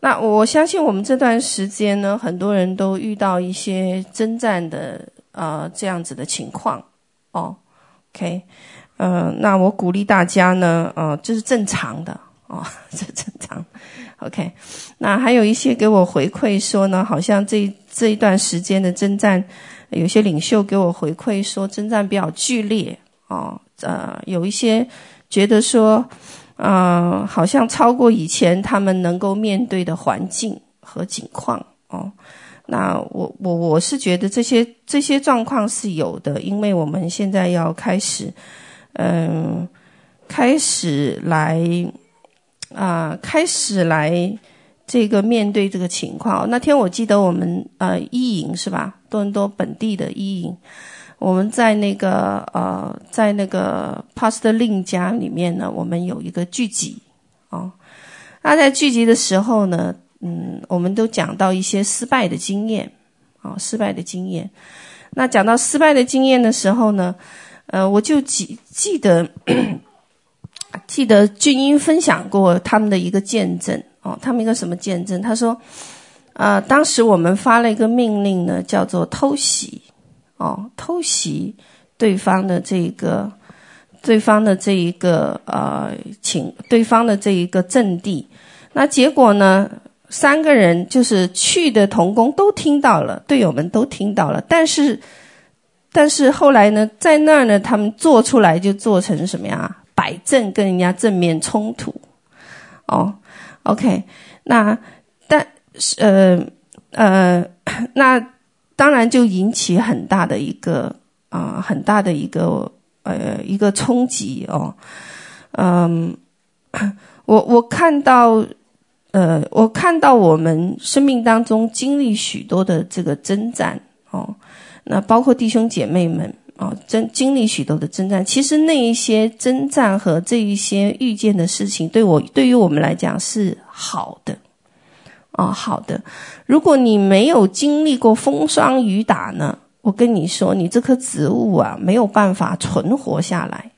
那我相信我们这段时间呢，很多人都遇到一些征战的呃这样子的情况哦。OK，呃，那我鼓励大家呢，呃，这是正常的哦，这是正常。OK，那还有一些给我回馈说呢，好像这这一段时间的征战，有些领袖给我回馈说征战比较剧烈哦，呃，有一些觉得说。嗯、好像超过以前他们能够面对的环境和境况哦。那我我我是觉得这些这些状况是有的，因为我们现在要开始，嗯、开始来啊、开始来这个面对这个情况。那天我记得我们呃一营是吧？多伦多本地的一营。我们在那个呃，在那个 Pastor Lin 家里面呢，我们有一个聚集啊。那在聚集的时候呢，嗯，我们都讲到一些失败的经验啊、失败的经验。那讲到失败的经验的时候呢，呃，我就记记得 记得俊英分享过他们的一个见证哦，他们一个什么见证？他说，呃，当时我们发了一个命令呢，叫做偷袭。哦，偷袭对方的这个，对方的这一个呃，请对方的这一个阵地。那结果呢，三个人就是去的同工都听到了，队友们都听到了。但是，但是后来呢，在那儿呢，他们做出来就做成什么呀？摆阵跟人家正面冲突。哦，OK，那但是呃呃 那。当然就引起很大的一个啊、很大的一个呃一个冲击哦，嗯，我我看到呃我看到我们生命当中经历许多的这个征战哦，那包括弟兄姐妹们哦，经经历许多的征战，其实那一些征战和这一些遇见的事情，对我对于我们来讲是好的。哦，好的。如果你没有经历过风霜雨打呢，我跟你说，你这棵植物啊，没有办法存活下来。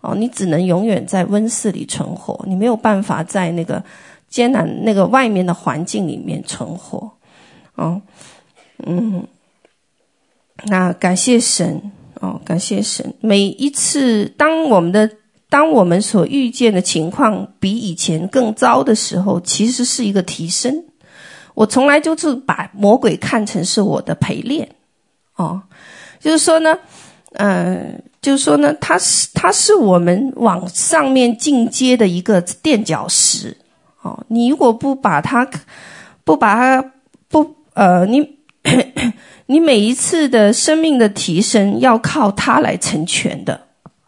哦，你只能永远在温室里存活，你没有办法在那个艰难那个外面的环境里面存活。哦，嗯，那感谢神哦，感谢神。每一次当我们的当我们所遇见的情况比以前更糟的时候，其实是一个提升。我从来就是把魔鬼看成是我的陪练，哦，就是说呢，嗯、就是说呢，他是他是我们往上面进阶的一个垫脚石，哦，你如果不把他，不把他，不呃，你 你每一次的生命的提升要靠他来成全的，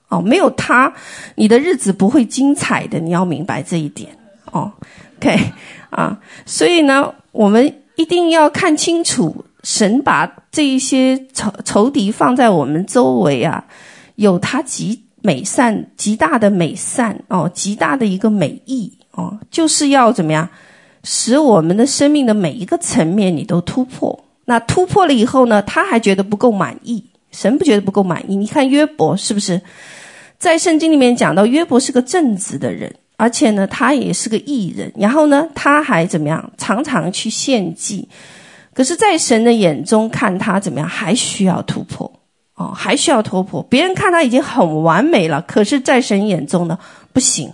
哦，没有他，你的日子不会精彩的，你要明白这一点，哦，OK 啊，所以呢。我们一定要看清楚，神把这一些仇仇敌放在我们周围啊，有他极美善、极大的美善哦，极大的一个美意哦，就是要怎么样，使我们的生命的每一个层面你都突破。那突破了以后呢，他还觉得不够满意，神不觉得不够满意。你看约伯是不是，在圣经里面讲到约伯是个正直的人。而且呢，他也是个艺人，然后呢，他还怎么样？常常去献祭。可是，在神的眼中看他怎么样？还需要突破哦，还需要突破。别人看他已经很完美了，可是，在神眼中呢，不行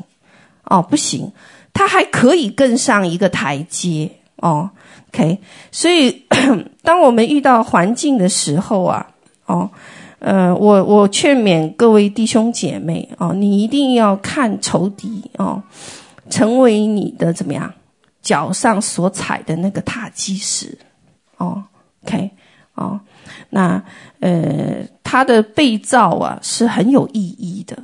哦，不行，他还可以更上一个台阶哦。OK，所以 当我们遇到环境的时候啊，哦。呃，我我劝勉各位弟兄姐妹哦，你一定要看仇敌哦，成为你的怎么样脚上所踩的那个踏基石哦，OK 哦，那呃，他的被造啊是很有意义的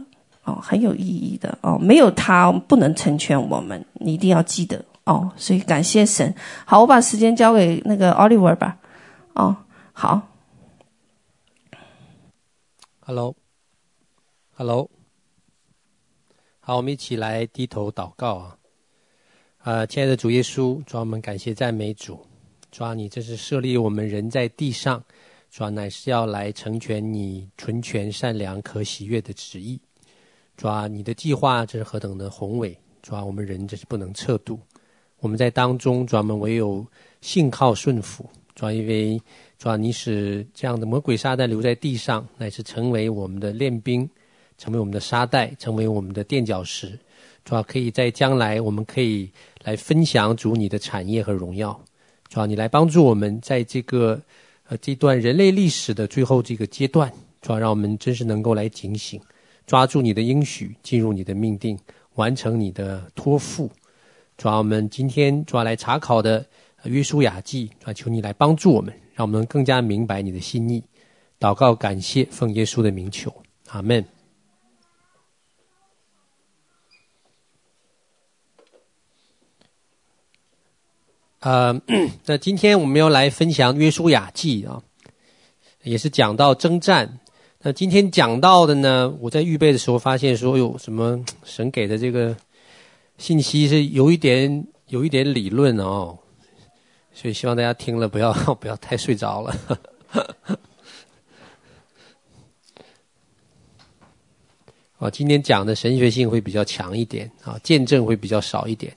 哦，很有意义的哦，没有他不能成全我们，你一定要记得哦，所以感谢神。好，我把时间交给那个 Oliver 吧，哦，好。Hello，Hello，好，我们一起来低头祷告啊！啊、呃，亲爱的主耶稣，主啊，我们感谢赞美主，主啊，你这是设立我们人在地上，主啊，乃是要来成全你纯全、善良、可喜悦的旨意，主啊，你的计划这是何等的宏伟，主啊，我们人这是不能测度，我们在当中，主啊，我们唯有信靠顺服，主啊，因为主啊，你使这样的魔鬼撒旦留在地上，乃是成为我们的练兵，成为我们的沙袋，成为我们的垫脚石，主啊，可以在将来，我们可以来分享主你的产业和荣耀，主啊，你来帮助我们在这个呃这段人类历史的最后这个阶段，主啊，让我们真是能够来警醒，抓住你的应许，进入你的命定，完成你的托付。主啊，我们今天主要来查考的约书亚记，主啊，求你来帮助我们，让我们更加明白你的心意。祷告感谢，奉耶稣的名求，阿门。呃，那今天我们要来分享约书亚记啊，也是讲到征战。那今天讲到的呢，我在预备的时候发现说，有什么 神给的这个。信息是有一点有一点理论哦，所以希望大家听了不要 不要太睡着了。啊，今天讲的神学性会比较强一点啊，见证会比较少一点。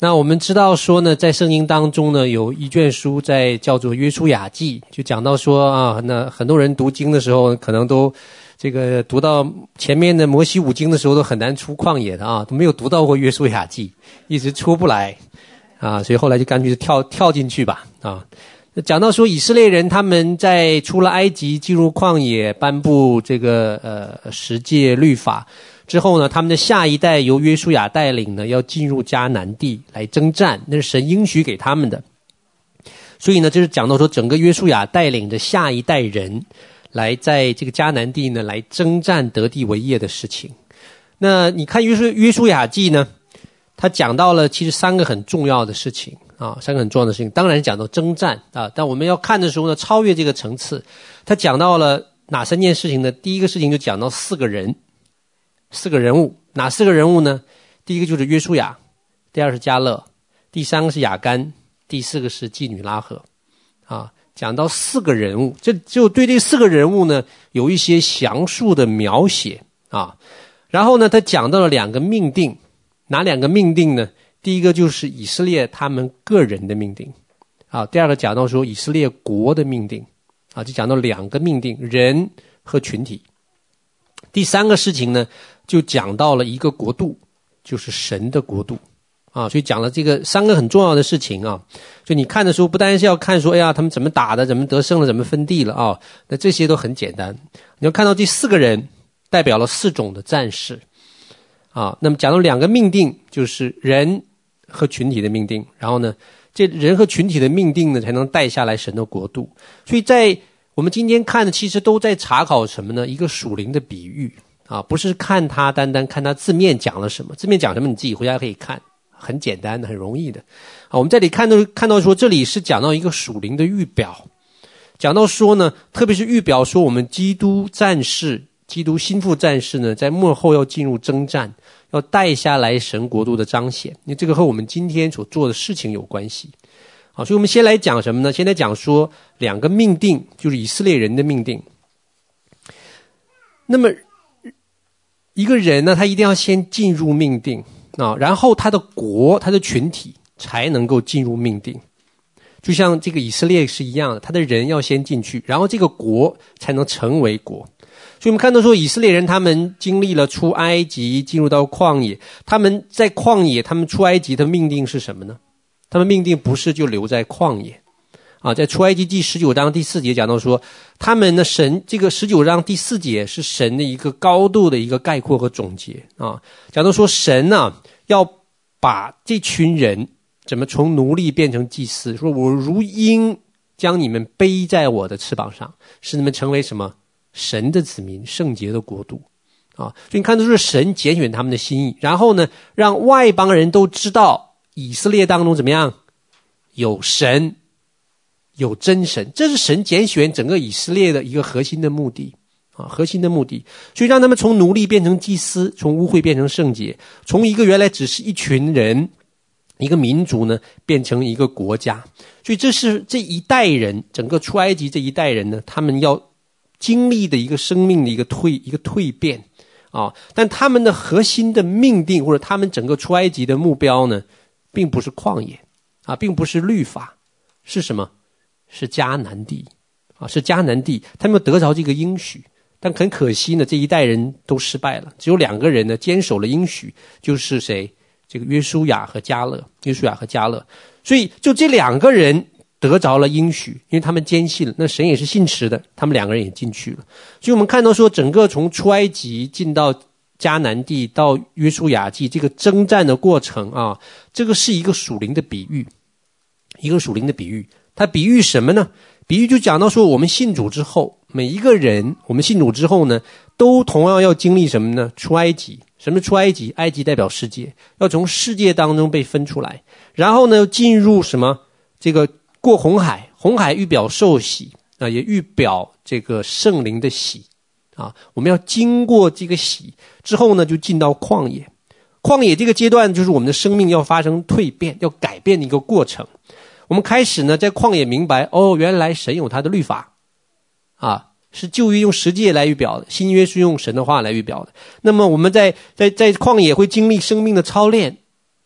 那我们知道说呢，在圣经当中呢，有一卷书在叫做《约书亚记》，就讲到说啊，那很多人读经的时候，可能都这个读到前面的摩西五经的时候，都很难出旷野的啊，都没有读到过《约书亚记》，一直出不来啊，所以后来就干脆就跳跳进去吧啊。讲到说以色列人他们在出了埃及，进入旷野，颁布这个呃十诫律法。之后呢，他们的下一代由约书亚带领呢，要进入迦南地来征战，那是神应许给他们的。所以呢，就是讲到说，整个约书亚带领着下一代人来在这个迦南地呢，来征战得地为业的事情。那你看约书约书亚记呢，他讲到了其实三个很重要的事情啊，三个很重要的事情。当然讲到征战啊，但我们要看的时候呢，超越这个层次，他讲到了哪三件事情呢？第一个事情就讲到四个人。四个人物，哪四个人物呢？第一个就是约书亚，第二是迦勒，第三个是亚干，第四个是妓女拉合。啊，讲到四个人物，这就对这四个人物呢有一些详述的描写啊。然后呢，他讲到了两个命定，哪两个命定呢？第一个就是以色列他们个人的命定，啊，第二个讲到说以色列国的命定，啊，就讲到两个命定，人和群体。第三个事情呢，就讲到了一个国度，就是神的国度，啊，所以讲了这个三个很重要的事情啊。就你看的时候，不单是要看说，哎呀，他们怎么打的，怎么得胜了，怎么分地了啊，那这些都很简单。你要看到第四个人代表了四种的战士，啊，那么讲到两个命定，就是人和群体的命定，然后呢，这人和群体的命定呢，才能带下来神的国度。所以在我们今天看的其实都在查考什么呢？一个属灵的比喻啊，不是看它单单看它字面讲了什么，字面讲什么你自己回家可以看，很简单的，很容易的。啊，我们这里看到看到说，这里是讲到一个属灵的预表，讲到说呢，特别是预表说我们基督战士、基督心腹战士呢，在幕后要进入征战，要带下来神国度的彰显，因为这个和我们今天所做的事情有关系。好，所以我们先来讲什么呢？先来讲说两个命定，就是以色列人的命定。那么一个人呢，他一定要先进入命定啊，然后他的国、他的群体才能够进入命定。就像这个以色列是一样的，他的人要先进去，然后这个国才能成为国。所以我们看到说，以色列人他们经历了出埃及，进入到旷野，他们在旷野，他们出埃及的命定是什么呢？他们命定不是就留在旷野，啊，在出埃及记十九章第四节讲到说，他们的神这个十九章第四节是神的一个高度的一个概括和总结啊，讲到说神呢、要把这群人怎么从奴隶变成祭司，说我如鹰将你们背在我的翅膀上，使你们成为什么神的子民，圣洁的国度啊，所以你看都是神拣选他们的心意，然后呢让外邦人都知道。以色列当中怎么样？有神，有真神，这是神拣选整个以色列的一个核心的目的啊，核心的目的。所以让他们从奴隶变成祭司，从污秽变成圣洁，从一个原来只是一群人、一个民族呢，变成一个国家。所以这是这一代人，整个出埃及这一代人呢，他们要经历的一个生命的一个蜕一个蜕变啊，但他们的核心的命定或者他们整个出埃及的目标呢，并不是旷野啊，并不是律法，是什么？是迦南地啊，是迦南地，他们得着这个应许。但很可惜呢，这一代人都失败了。只有两个人呢坚守了应许，就是谁？这个约书亚和迦勒。约书亚和迦勒。所以就这两个人得着了应许，因为他们坚信了，那神也是信实的，他们两个人也进去了。所以我们看到说，整个从出埃及进到迦南地到约书亚记这个征战的过程啊，这个是一个属灵的比喻，一个属灵的比喻。它比喻什么呢？比喻就讲到说，我们信主之后。每一个人，我们信主之后呢，都同样要经历什么呢？出埃及。什么出埃及？埃及代表世界，要从世界当中被分出来，然后呢，进入什么？这个过红海，红海预表受洗啊，也预表这个圣灵的洗啊。我们要经过这个洗之后呢，就进到旷野。旷野这个阶段，就是我们的生命要发生蜕变、要改变的一个过程。我们开始呢，在旷野明白，哦，原来神有他的律法。啊，是旧约用十诫来预表的，新约是用神的话来预表的。那么我们在在在旷野会经历生命的操练，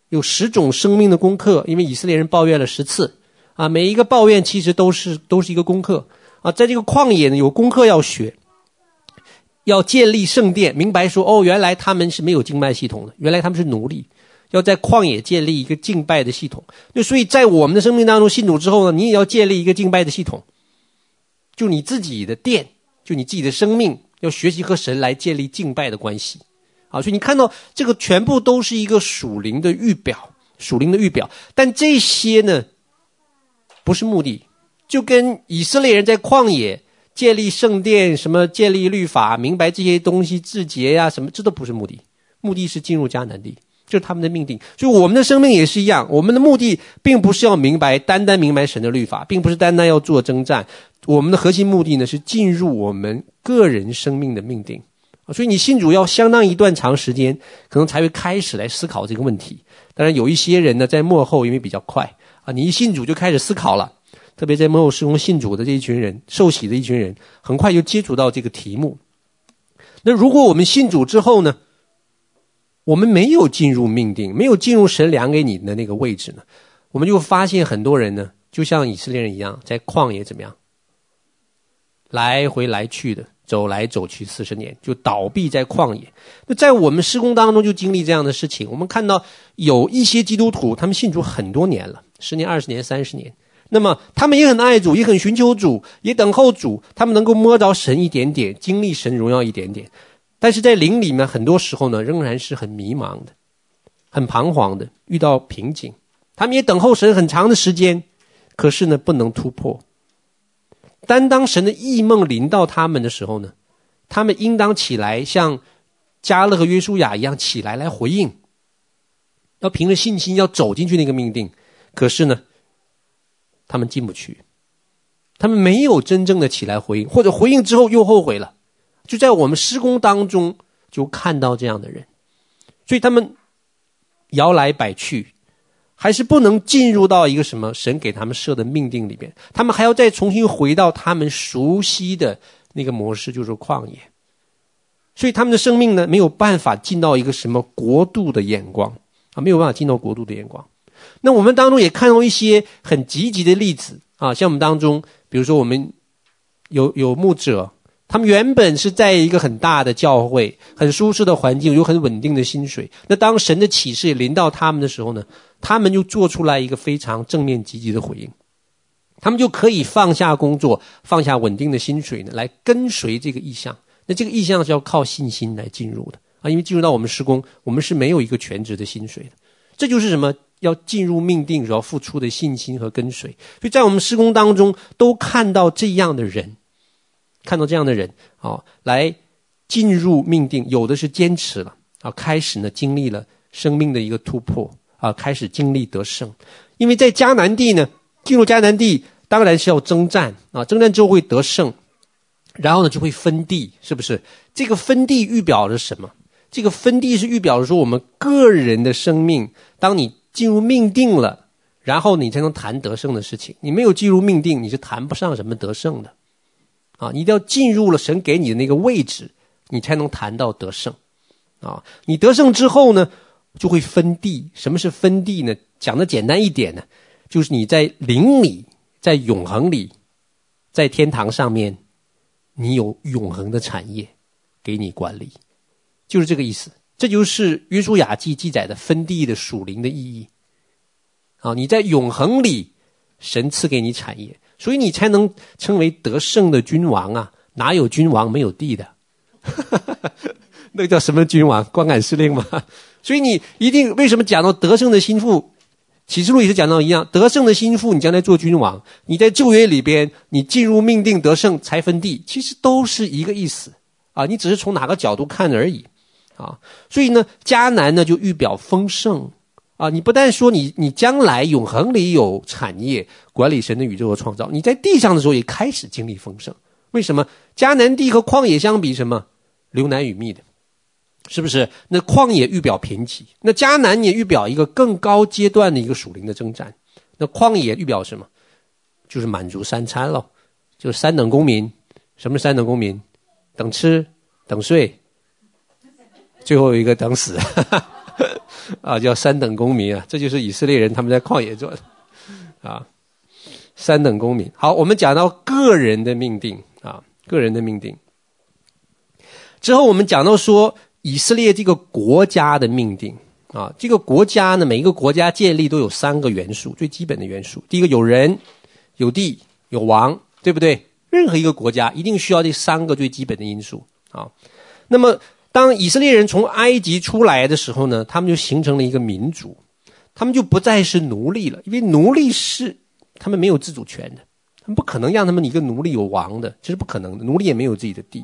有十种生命的功课，因为以色列人抱怨了十次，啊，每一个抱怨其实都是都是一个功课啊。在这个旷野呢，有功课要学，要建立圣殿，明白说哦，原来他们是没有经脉系统的，原来他们是奴隶，要在旷野建立一个敬拜的系统。那所以在我们的生命当中信主之后呢，你也要建立一个敬拜的系统。就你自己的殿，就你自己的生命，要学习和神来建立敬拜的关系，啊，所以你看到这个全部都是一个属灵的预表，属灵的预表。但这些呢，不是目的，就跟以色列人在旷野建立圣殿，什么建立律法，明白这些东西自洁呀，什么这都不是目的，目的是进入迦南地。就是他们的命定，所以我们的生命也是一样。我们的目的并不是要明白，单单明白神的律法，并不是单单要做征战。我们的核心目的呢，是进入我们个人生命的命定。所以你信主要相当一段长时间，可能才会开始来思考这个问题。当然，有一些人呢，在幕后因为比较快啊，你一信主就开始思考了。特别在幕后事工信主的这一群人，受洗的一群人，很快就接触到这个题目。那如果我们信主之后呢？我们没有进入命定，没有进入神量给你的那个位置呢，我们就发现很多人呢，就像以色列人一样，在旷野怎么样，来回来去的走来走去四十年，就倒闭在旷野。那在我们施工当中就经历这样的事情。我们看到有一些基督徒，他们信主很多年了，十年、二十年、三十年，那么他们也很爱主，也很寻求主，也等候主，他们能够摸着神一点点，经历神荣耀一点点。但是在灵里面，很多时候呢，仍然是很迷茫的，很彷徨的，遇到瓶颈。他们也等候神很长的时间，可是呢，不能突破。但当神的异梦临到他们的时候呢，他们应当起来，像加勒和约书亚一样起来来回应，要凭着信心要走进去那个命定。可是呢，他们进不去，他们没有真正的起来回应，或者回应之后又后悔了。就在我们施工当中，就看到这样的人，所以他们摇来摆去，还是不能进入到一个什么神给他们设的命定里边，他们还要再重新回到他们熟悉的那个模式，就是旷野。所以他们的生命呢，没有办法进到一个什么国度的眼光啊，没有办法进到国度的眼光。那我们当中也看到一些很积极的例子啊，像我们当中，比如说我们有有牧者。他们原本是在一个很大的教会，很舒适的环境，有很稳定的薪水。那当神的启示临到他们的时候呢，他们就做出来一个非常正面积极的回应。他们就可以放下工作，放下稳定的薪水呢，来跟随这个意向。那这个意向是要靠信心来进入的啊，因为进入到我们施工，我们是没有一个全职的薪水的。这就是什么？要进入命定，所要付出的信心和跟随。所以在我们施工当中，都看到这样的人。看到这样的人，啊，来进入命定，有的是坚持了，啊，开始呢经历了生命的一个突破，啊，开始经历得胜。因为在迦南地呢，进入迦南地当然是要征战，啊，征战之后会得胜，然后呢就会分地，是不是？这个分地预表着什么？这个分地是预表着说我们个人的生命，当你进入命定了，然后你才能谈得胜的事情。你没有进入命定，你是谈不上什么得胜的。啊，你一定要进入了神给你的那个位置，你才能谈到得胜。啊。你得胜之后呢，就会分地。什么是分地呢？讲的简单一点呢，就是你在灵里，在永恒里，在天堂上面，你有永恒的产业给你管理，就是这个意思。这就是约书亚记记载的分地的属灵的意义。啊，你在永恒里，神赐给你产业，所以你才能称为得胜的君王啊！哪有君王没有地的？那叫什么君王？光杆司令吗？所以你一定为什么讲到得胜的心腹？启示录也是讲到一样，得胜的心腹，你将来做君王。你在旧约里边，你进入命定得胜才分地，其实都是一个意思啊！你只是从哪个角度看而已啊！所以呢，迦南呢就预表丰盛啊！你不但说你你将来永恒里有产业管理神的宇宙和创造，你在地上的时候也开始经历丰盛。为什么迦南地和旷野相比，什么流奶与蜜的？是不是？那旷野预表贫瘠，那迦南也预表一个更高阶段的一个属灵的征战。那旷野预表什么？就是满足三餐喽，就是三等公民。什么三等公民？等吃，等睡，最后一个等死，啊，叫三等公民啊。这就是以色列人他们在旷野做的啊，三等公民。好，我们讲到个人的命定啊，个人的命定之后，我们讲到说。以色列这个国家的命定啊，这个国家呢，每一个国家建立都有三个元素，最基本的元素。第一个有人、有地、有王，对不对？任何一个国家一定需要这三个最基本的因素啊。那么，当以色列人从埃及出来的时候呢，他们就形成了一个民族，他们就不再是奴隶了，因为奴隶是他们没有自主权的。他们不可能让他们一个奴隶有王的，这是不可能的。奴隶也没有自己的地，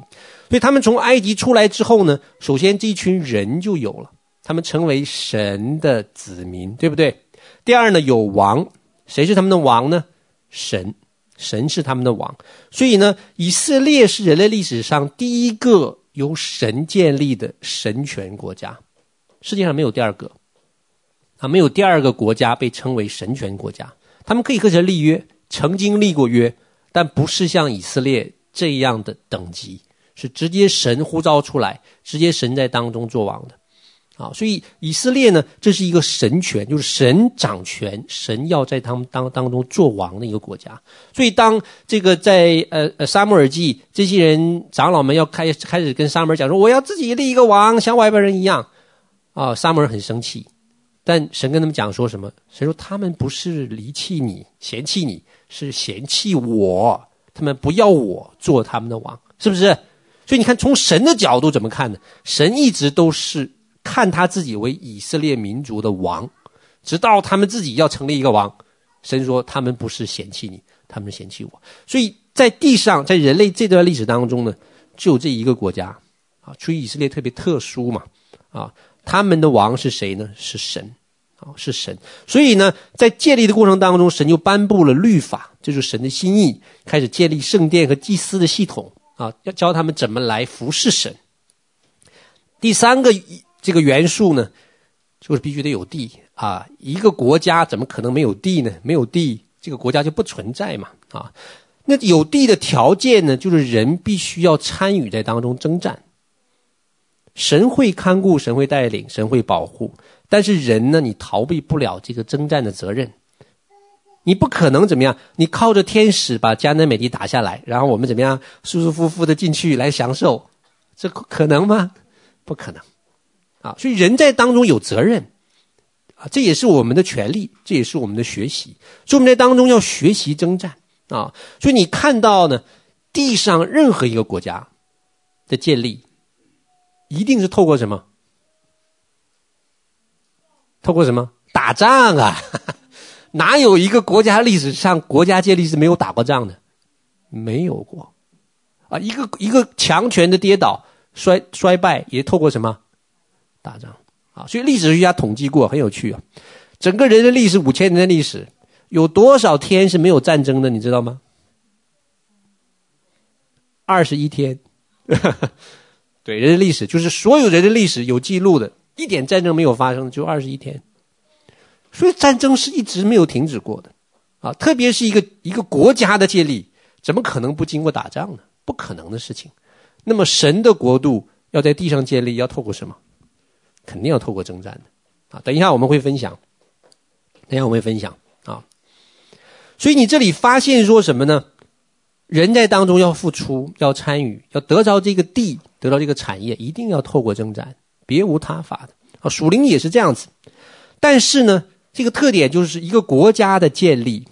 所以他们从埃及出来之后呢，首先这一群人就有了，他们成为神的子民，对不对？第二呢，有王，谁是他们的王呢？神，神是他们的王。所以呢，以色列是人类历史上第一个由神建立的神权国家，世界上没有第二个，啊，没有第二个国家被称为神权国家，他们可以和神立约。曾经立过约，但不是像以色列这样的等级，是直接神呼召出来，直接神在当中做王的，啊，所以以色列呢，这是一个神权，就是神掌权，神要在他们当当中做王的一个国家。所以当这个在呃呃撒母耳记，这些人长老们要开开始跟撒母耳讲说，我要自己立一个王，像外边人一样，啊，撒母耳很生气，但神跟他们讲说什么？神说他们不是离弃你，嫌弃你。是嫌弃我，他们不要我做他们的王，是不是？所以你看，从神的角度怎么看呢？神一直都是看他自己为以色列民族的王，直到他们自己要成立一个王，神说他们不是嫌弃你，他们嫌弃我。所以在地上，在人类这段历史当中呢，只有这一个国家啊，所以以色列特别特殊嘛，啊，他们的王是谁呢？是神。啊，是神，所以呢，在建立的过程当中，神就颁布了律法，这就是神的心意，开始建立圣殿和祭司的系统啊，要教他们怎么来服侍神。第三个这个元素呢，就是必须得有地啊，一个国家怎么可能没有地呢？没有地，这个国家就不存在嘛啊。那有地的条件呢，就是人必须要参与在当中征战，神会看顾，神会带领，神会保护。但是人呢，你逃避不了这个征战的责任，你不可能怎么样？你靠着天使把迦南美地打下来，然后我们怎么样舒舒服服的进去来享受？这可能吗？不可能啊！所以人在当中有责任啊，这也是我们的权利，这也是我们的学习。所以我们在当中要学习征战啊！所以你看到呢，地上任何一个国家的建立，一定是透过什么？透过什么打仗啊？哪有一个国家历史上国家建立是没有打过仗的？没有过啊！一个一个强权的跌倒、衰衰败，也透过什么打仗啊？所以历史学家统计过，很有趣啊。整个人类历史五千年的历史，有多少天是没有战争的？你知道吗？二十一天。对，人类历史就是所有人的历史有记录的。一点战争没有发生，就二十一天，所以战争是一直没有停止过的，啊，特别是一个一个国家的建立，怎么可能不经过打仗呢？不可能的事情。那么神的国度要在地上建立，要透过什么？肯定要透过征战的啊。等一下我们会分享，等一下我们会分享啊。所以你这里发现说什么呢？人在当中要付出，要参与，要得着这个地，得到这个产业，一定要透过征战，别无他法的啊。属灵也是这样子，但是呢，这个特点就是一个国家的建立，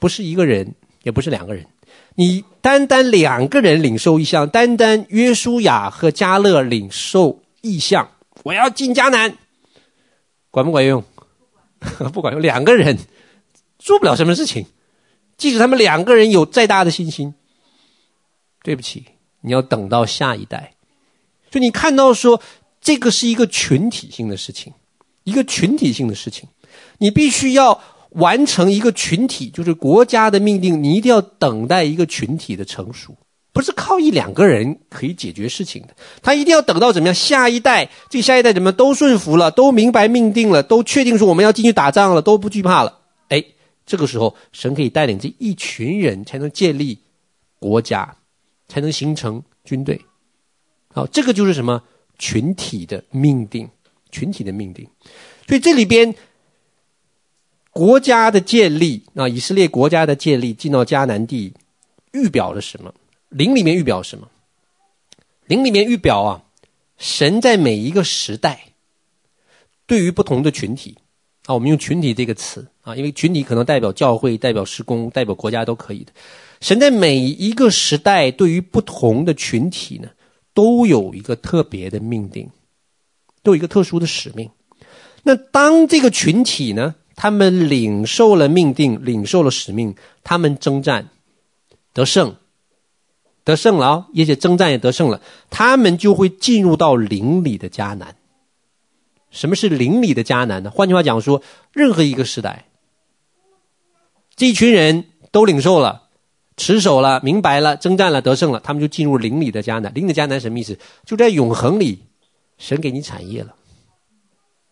不是一个人，也不是两个人。你单单两个人领受异象，单单约书亚和迦勒领受异象，我要进迦南，管不管用？不管用。两个人做不了什么事情，即使他们两个人有再大的信心，对不起，你要等到下一代。所以你看到说，这个是一个群体性的事情，一个群体性的事情，你必须要。完成一个群体，就是国家的命定，你一定要等待一个群体的成熟，不是靠一两个人可以解决事情的。他一定要等到怎么样？下一代，这下一代怎么都顺服了，都明白命定了，都确定说我们要进去打仗了，都不惧怕了。哎，这个时候，神可以带领这一群人，才能建立国家，才能形成军队。好，这个就是什么？群体的命定，群体的命定。所以这里边。国家的建立，啊，以色列国家的建立，进到迦南地，预表了什么？灵里面预表什么？灵里面预表啊，神在每一个时代，对于不同的群体，啊，我们用群体这个词啊，因为群体可能代表教会、代表施工、代表国家都可以的。神在每一个时代，对于不同的群体呢，都有一个特别的命定，都有一个特殊的使命。那当这个群体呢，他们领受了命定，领受了使命，他们征战得胜，得胜了啊！而且征战也得胜了，他们就会进入到灵里的迦南。什么是灵里的迦南呢？换句话讲说，任何一个时代，这一群人都领受了、持守了、明白了、征战了、得胜了，他们就进入灵里的迦南。灵的迦南什么意思？就在永恒里，神给你产业了。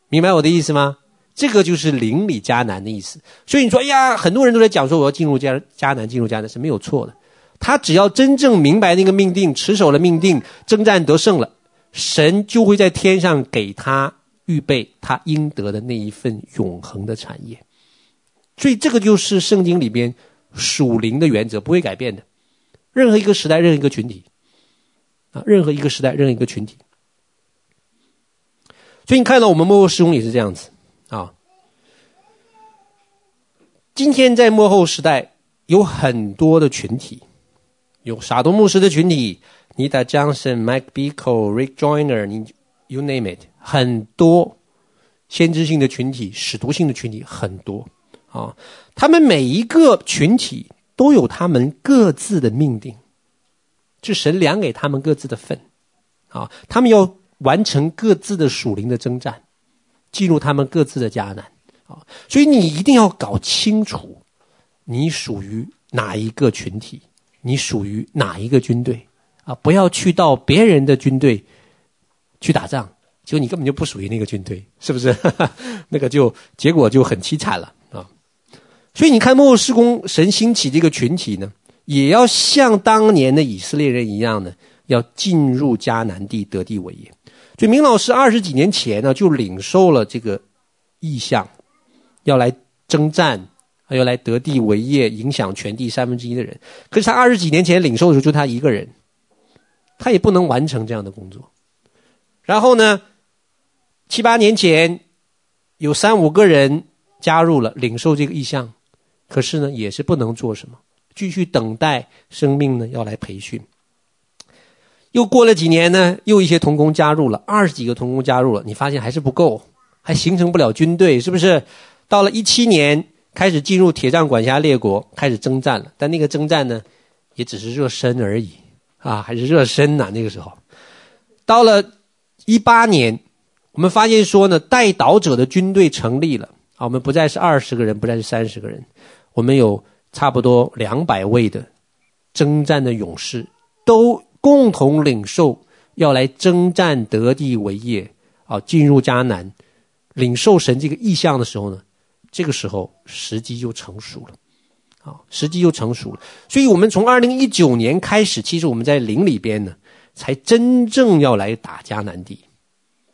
明白我的意思吗？这个就是灵里迦南的意思，所以你说，哎呀，很多人都在讲说我要进入迦迦南，进入迦南是没有错的。他只要真正明白那个命定，持守了命定，征战得胜了，神就会在天上给他预备他应得的那一份永恒的产业。所以这个就是圣经里边属灵的原则，不会改变的。任何一个时代，任何一个群体，啊，任何一个时代，任何一个群体。所以你看到我们末后事工也是这样子。啊，今天在幕后时代有很多的群体，有撒都牧师的群体，Nita Johnson、Mike Bickle、Rick Joyner，你 You name it，很多先知性的群体、使徒性的群体很多啊。他们每一个群体都有他们各自的命定，是神量给他们各自的份啊。他们要完成各自的属灵的征战。进入他们各自的迦南啊，所以你一定要搞清楚，你属于哪一个群体，你属于哪一个军队啊！不要去到别人的军队去打仗，就你根本就不属于那个军队，是不是？那个就结果就很凄惨了啊！所以你看，末世公神兴起这个群体呢，也要像当年的以色列人一样呢，要进入迦南地得地为业。所以明老师二十几年前呢，就领受了这个意向，要来征战，他要来得地为业，影响全地三分之一的人。可是他二十几年前领受的时候，就他一个人，他也不能完成这样的工作。然后呢，七八年前有三五个人加入了领受这个意向，可是呢，也是不能做什么，继续等待生命呢要来培训。又过了几年呢，又一些同工加入了，二十几个同工加入了，你发现还是不够，还形成不了军队，是不是？到了一七年，开始进入铁杖管辖列国，开始征战了，但那个征战呢，也只是热身而已，啊，还是热身呐，那个时候。到了一八年，我们发现说呢，代祷者的军队成立了，啊，我们不再是二十个人，不再是三十个人，我们有差不多两百位的征战的勇士，都。共同领受要来征战得地为业啊，进入迦南，领受神这个意象的时候呢，这个时候时机就成熟了，啊，时机就成熟了。所以，我们从二零一九年开始，其实我们在灵里边呢，才真正要来打迦南地，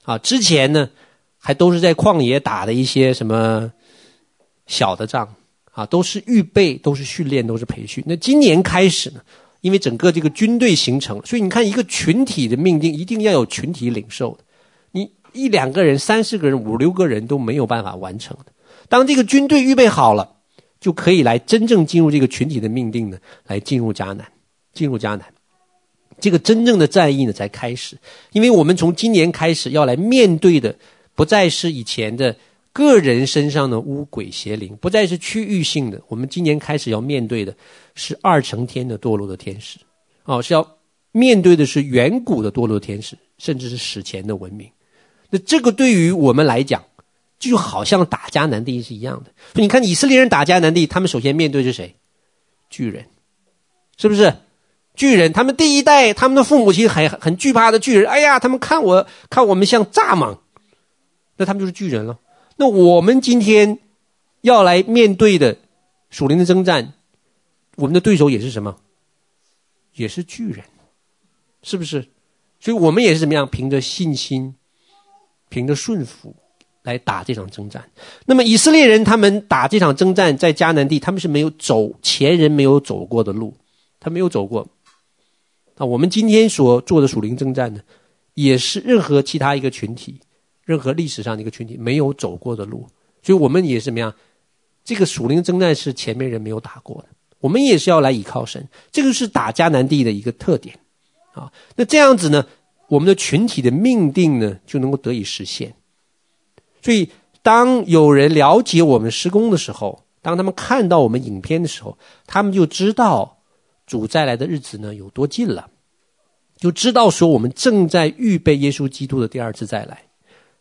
啊，之前呢还都是在旷野打的一些什么小的仗啊，都是预备，都是训练，都是培训。那今年开始呢，因为整个这个军队形成，所以你看一个群体的命定，一定要有群体领受的。你一两个人、三四个人、五六个人都没有办法完成的。当这个军队预备好了，就可以来真正进入这个群体的命定呢，来进入迦南，进入迦南。这个真正的战役呢才开始，因为我们从今年开始要来面对的，不再是以前的个人身上的污鬼邪灵，不再是区域性的。我们今年开始要面对的是二层天的堕落的天使，哦，是要面对的是远古的堕落天使，甚至是史前的文明。那这个对于我们来讲，就好像打迦南地是一样的。你看以色列人打迦南地，他们首先面对是谁？巨人，是不是？巨人，他们第一代，他们的父母亲很很惧怕的巨人。哎呀，他们看我看我们像蚱蜢，那他们就是巨人了。那我们今天要来面对的属灵的征战，我们的对手也是什么？也是巨人，是不是？所以我们也是怎么样？凭着信心，凭着顺服来打这场征战。那么以色列人他们打这场征战，在迦南地，他们是没有走前人没有走过的路，他没有走过。那我们今天所做的属灵征战呢，也是任何其他一个群体、任何历史上的一个群体没有走过的路，所以我们也是怎么样？这个属灵征战是前面人没有打过的，我们也是要来倚靠神。这个是打迦南地的一个特点啊。那这样子呢，我们的群体的命定呢就能够得以实现。所以，当有人了解我们施工的时候，当他们看到我们影片的时候，他们就知道。主再来的日子呢有多近了，就知道说我们正在预备耶稣基督的第二次再来，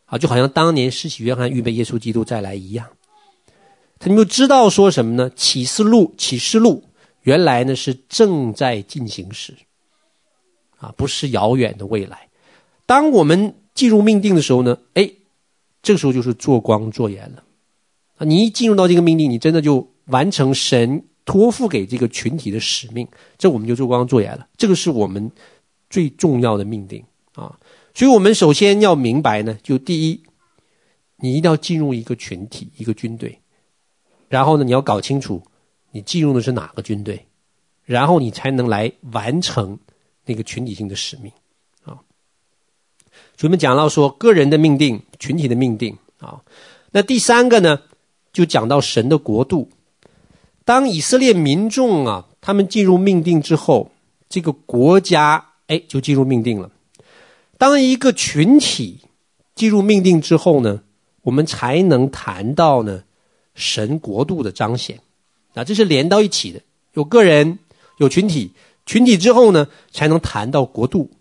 啊，就好像当年施洗约翰预备耶稣基督再来一样。他们就知道说什么呢？启示录，启示录原来呢是正在进行时，啊，不是遥远的未来。当我们进入命定的时候呢，哎，这个时候就是做光做盐了。你一进入到这个命定，你真的就完成神。托付给这个群体的使命，这我们就做光做盐了。这个是我们最重要的命定啊！所以，我们首先要明白呢，就第一，你一定要进入一个群体、一个军队，然后呢，你要搞清楚你进入的是哪个军队，然后你才能来完成那个群体性的使命！所以，我们讲到说个人的命定、群体的命定啊。那第三个呢，就讲到神的国度。当以色列民众啊，他们进入命定之后，这个国家哎就进入命定了。当一个群体进入命定之后呢，我们才能谈到呢神国度的彰显。啊，这是连到一起的，有个人，有群体，群体之后呢，才能谈到国度。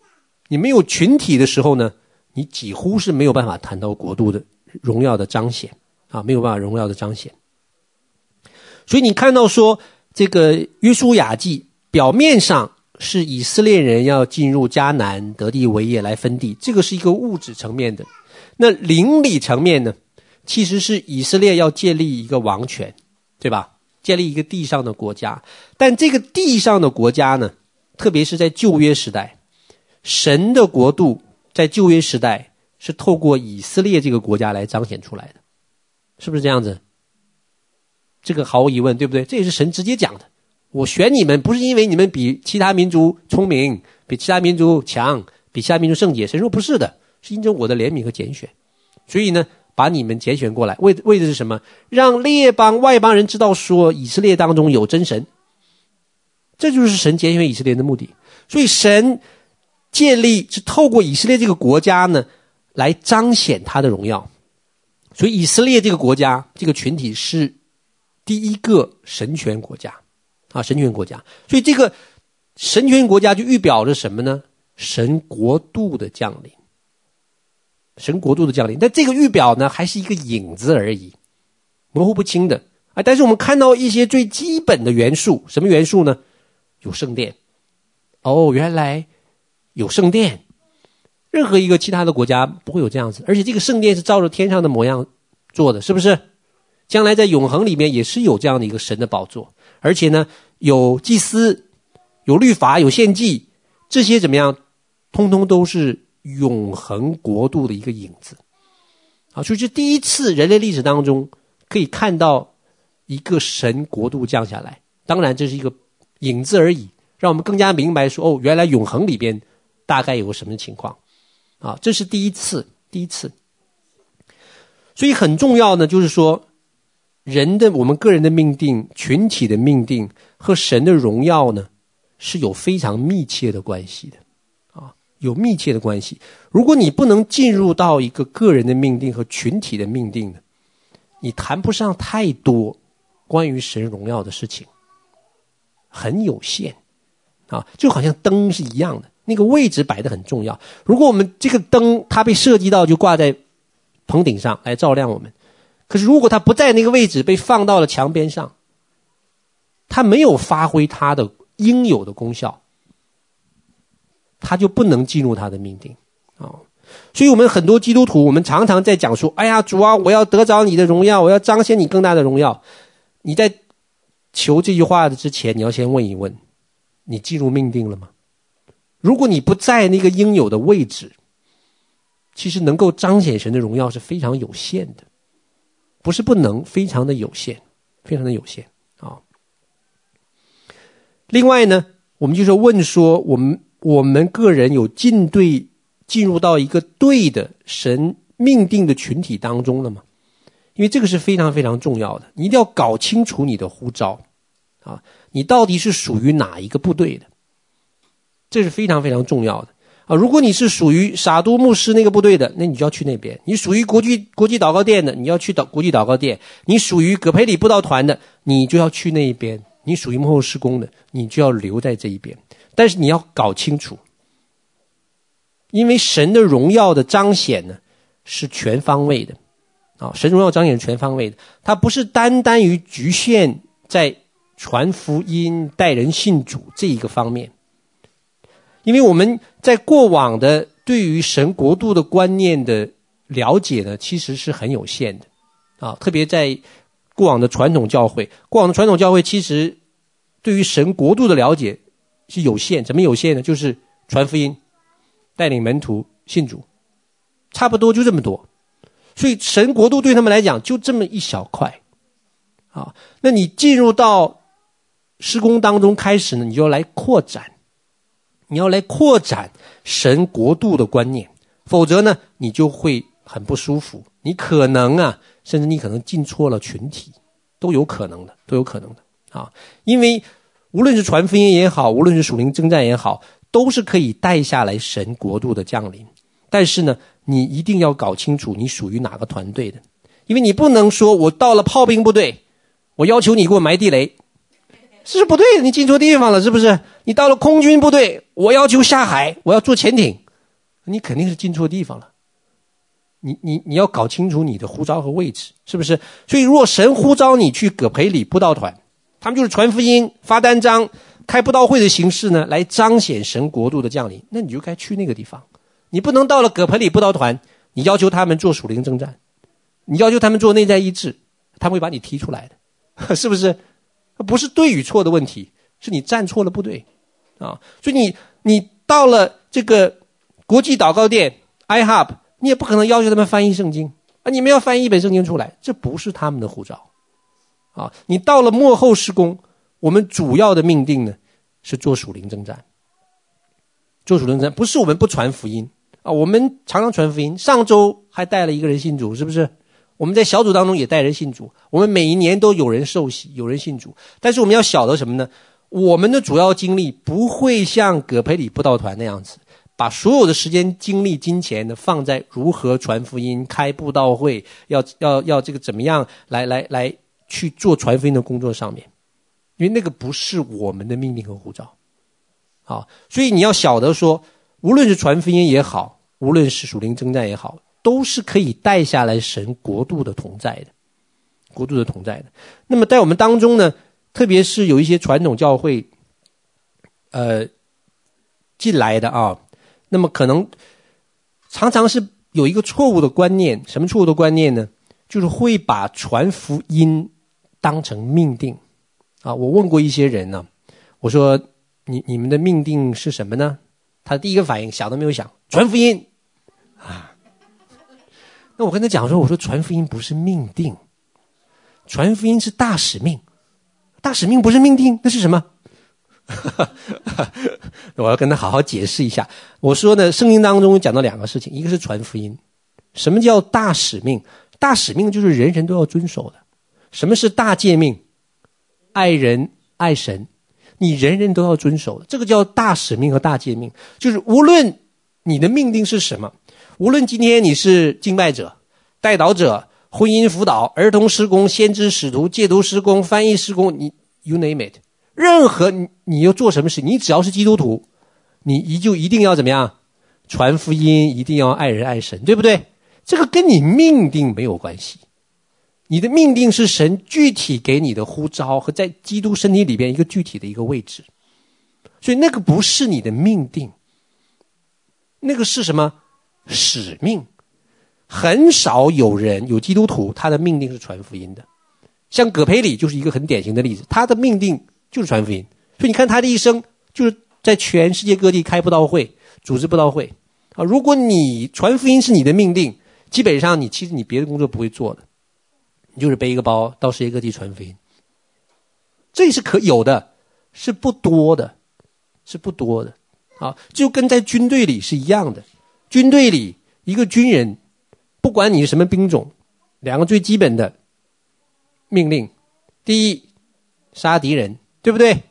你没有群体的时候呢，你几乎是没有办法谈到国度的荣耀的彰显啊，没有办法荣耀的彰显。所以你看到说，这个约书亚记表面上是以色列人要进入迦南得地为业来分地，这个是一个物质层面的。那灵里层面呢，其实是以色列要建立一个王权，对吧？建立一个地上的国家。但这个地上的国家呢，特别是在旧约时代，神的国度在旧约时代是透过以色列这个国家来彰显出来的，是不是这样子？这个毫无疑问，对不对？这也是神直接讲的。我选你们不是因为你们比其他民族聪明，比其他民族强，比其他民族圣洁。神说不是的，是因着我的怜悯和拣选。所以呢，把你们拣选过来，为为的是什么？让列邦外邦人知道说以色列当中有真神。这就是神拣选以色列的目的。所以神建立是透过以色列这个国家呢，来彰显他的荣耀。所以以色列这个国家这个群体是。第一个神权国家，啊，神权国家，所以这个神权国家就预表着什么呢？神国度的降临，神国度的降临。但这个预表呢，还是一个影子而已，模糊不清的啊。但是我们看到一些最基本的元素，什么元素呢？有圣殿，哦，原来有圣殿，任何一个其他的国家不会有这样子，而且这个圣殿是照着天上的模样做的，是不是？将来在永恒里面也是有这样的一个神的宝座，而且呢，有祭司、有律法、有献祭，这些怎么样？通通都是永恒国度的一个影子。啊，所以这第一次人类历史当中可以看到一个神国度降下来。当然，这是一个影子而已，让我们更加明白说，哦，原来永恒里边大概有个什么情况。啊，这是第一次，第一次。所以很重要呢，就是说，人的我们个人的命定、群体的命定和神的荣耀呢，是有非常密切的关系的，啊，有密切的关系。如果你不能进入到一个个人的命定和群体的命定呢，你谈不上太多关于神荣耀的事情，很有限，啊，就好像灯是一样的，那个位置摆的很重要。如果我们这个灯它被设计到就挂在棚顶上来照亮我们，可是如果它不在那个位置，被放到了墙边上，它没有发挥它的。应有的功效，他就不能进入他的命定啊！所以，我们很多基督徒，我们常常在讲说：“哎呀，主啊，我要得着你的荣耀，我要彰显你更大的荣耀。”你在求这句话的之前，你要先问一问：你进入命定了吗？如果你不在那个应有的位置，其实能够彰显神的荣耀是非常有限的，不是不能，非常的有限，非常的有限啊。另外呢，我们就是问说，我们我们个人有进对进入到一个对的神命定的群体当中了吗？因为这个是非常非常重要的，你一定要搞清楚你的呼召啊，你到底是属于哪一个部队的，这是非常非常重要的啊。如果你是属于撒都牧师那个部队的，那你就要去那边；你属于国际国际祷告殿的，你要去祷国际祷告殿；你属于葛培理布道团的，你就要去那一边。你属于幕后施工的，你就要留在这一边。但是你要搞清楚，因为神的荣耀的彰显呢，是全方位的啊！神荣耀彰显是全方位的，它不是单单于局限在传福音、带人信主这一个方面。因为我们在过往的对于神国度的观念的了解呢，其实是很有限的啊，特别在。过往的传统教会，过往的传统教会其实对于神国度的了解是有限。怎么有限呢？就是传福音、带领门徒信主，差不多就这么多。所以神国度对他们来讲就这么一小块。啊，那你进入到施工当中开始呢，你就要来扩展，你要来扩展神国度的观念，否则呢，你就会很不舒服。你可能啊。甚至你可能进错了群体，都有可能的，都有可能的啊！因为无论是传福音也好，无论是属灵征战也好，都是可以带下来神国度的降临。但是呢，你一定要搞清楚你属于哪个团队的，因为你不能说我到了炮兵部队，我要求你给我埋地雷，这是不对的，你进错地方了，是不是？你到了空军部队，我要求下海，我要坐潜艇，你肯定是进错地方了。你你你要搞清楚你的呼召和位置，是不是？所以，若神呼召你去葛培理布道团，他们就是传福音、发单张、开布道会的形式呢，来彰显神国度的降临，那你就该去那个地方。你不能到了葛培里布道团，你要求他们做属灵征战，你要求他们做内在医治，他们会把你踢出来的，是不是？不是对与错的问题，是你站错了部队啊！所以你你到了这个国际祷告殿 iHub。你也不可能要求他们翻译圣经啊！你们要翻译一本圣经出来，这不是他们的护照啊！你到了幕后施工，我们主要的命定呢是做属灵征战，做属灵征战，不是我们不传福音啊！我们常常传福音，上周还带了一个人信主，是不是？我们在小组当中也带人信主，我们每一年都有人受洗，有人信主。但是我们要晓得什么呢？我们的主要精力不会像葛培理布道团那样子。把所有的时间、精力、金钱呢，放在如何传福音、开布道会，要要要这个怎么样来来来去做传福音的工作上面，因为那个不是我们的命令和护照，好，所以你要晓得说，无论是传福音也好，无论是属灵征战也好，都是可以带下来神国度的同在的，国度的同在的。那么在我们当中呢，特别是有一些传统教会，呃，进来的啊。那么可能常常是有一个错误的观念，什么错误的观念呢？就是会把传福音当成命定啊！我问过一些人呢，我说你你们的命定是什么呢？他第一个反应想都没有想，传福音啊。那我跟他讲说，我说传福音不是命定，传福音是大使命，大使命不是命定，那是什么？我要跟他好好解释一下。我说呢，圣经当中讲到两个事情，一个是传福音。什么叫大使命？大使命就是人人都要遵守的。什么是大诫命？爱人爱神，你人人都要遵守的。这个叫大使命和大诫命，就是无论你的命定是什么。无论今天你是敬拜者、代祷者、婚姻辅导、儿童施工、先知使徒、戒毒施工、翻译施工，你 you name it，任何你你要做什么事，你只要是基督徒，你一就一定要怎么样？传福音，一定要爱人爱神，对不对？这个跟你命定没有关系，你的命定是神具体给你的呼召和在基督身体里边一个具体的一个位置，所以那个不是你的命定，那个是什么？使命，很少有人有基督徒，他的命定是传福音的。像葛培理就是一个很典型的例子，他的命定就是传福音。所以你看他的一生，就是在全世界各地开布道会，组织布道会啊。如果你传福音是你的命定，基本上你其实你别的工作不会做的，你就是背一个包到世界各地传福音。这是可有的，是不多的，是不多的啊。就跟在军队里是一样的。军队里，一个军人，不管你是什么兵种，两个最基本的命令：第一，杀敌人，对不对？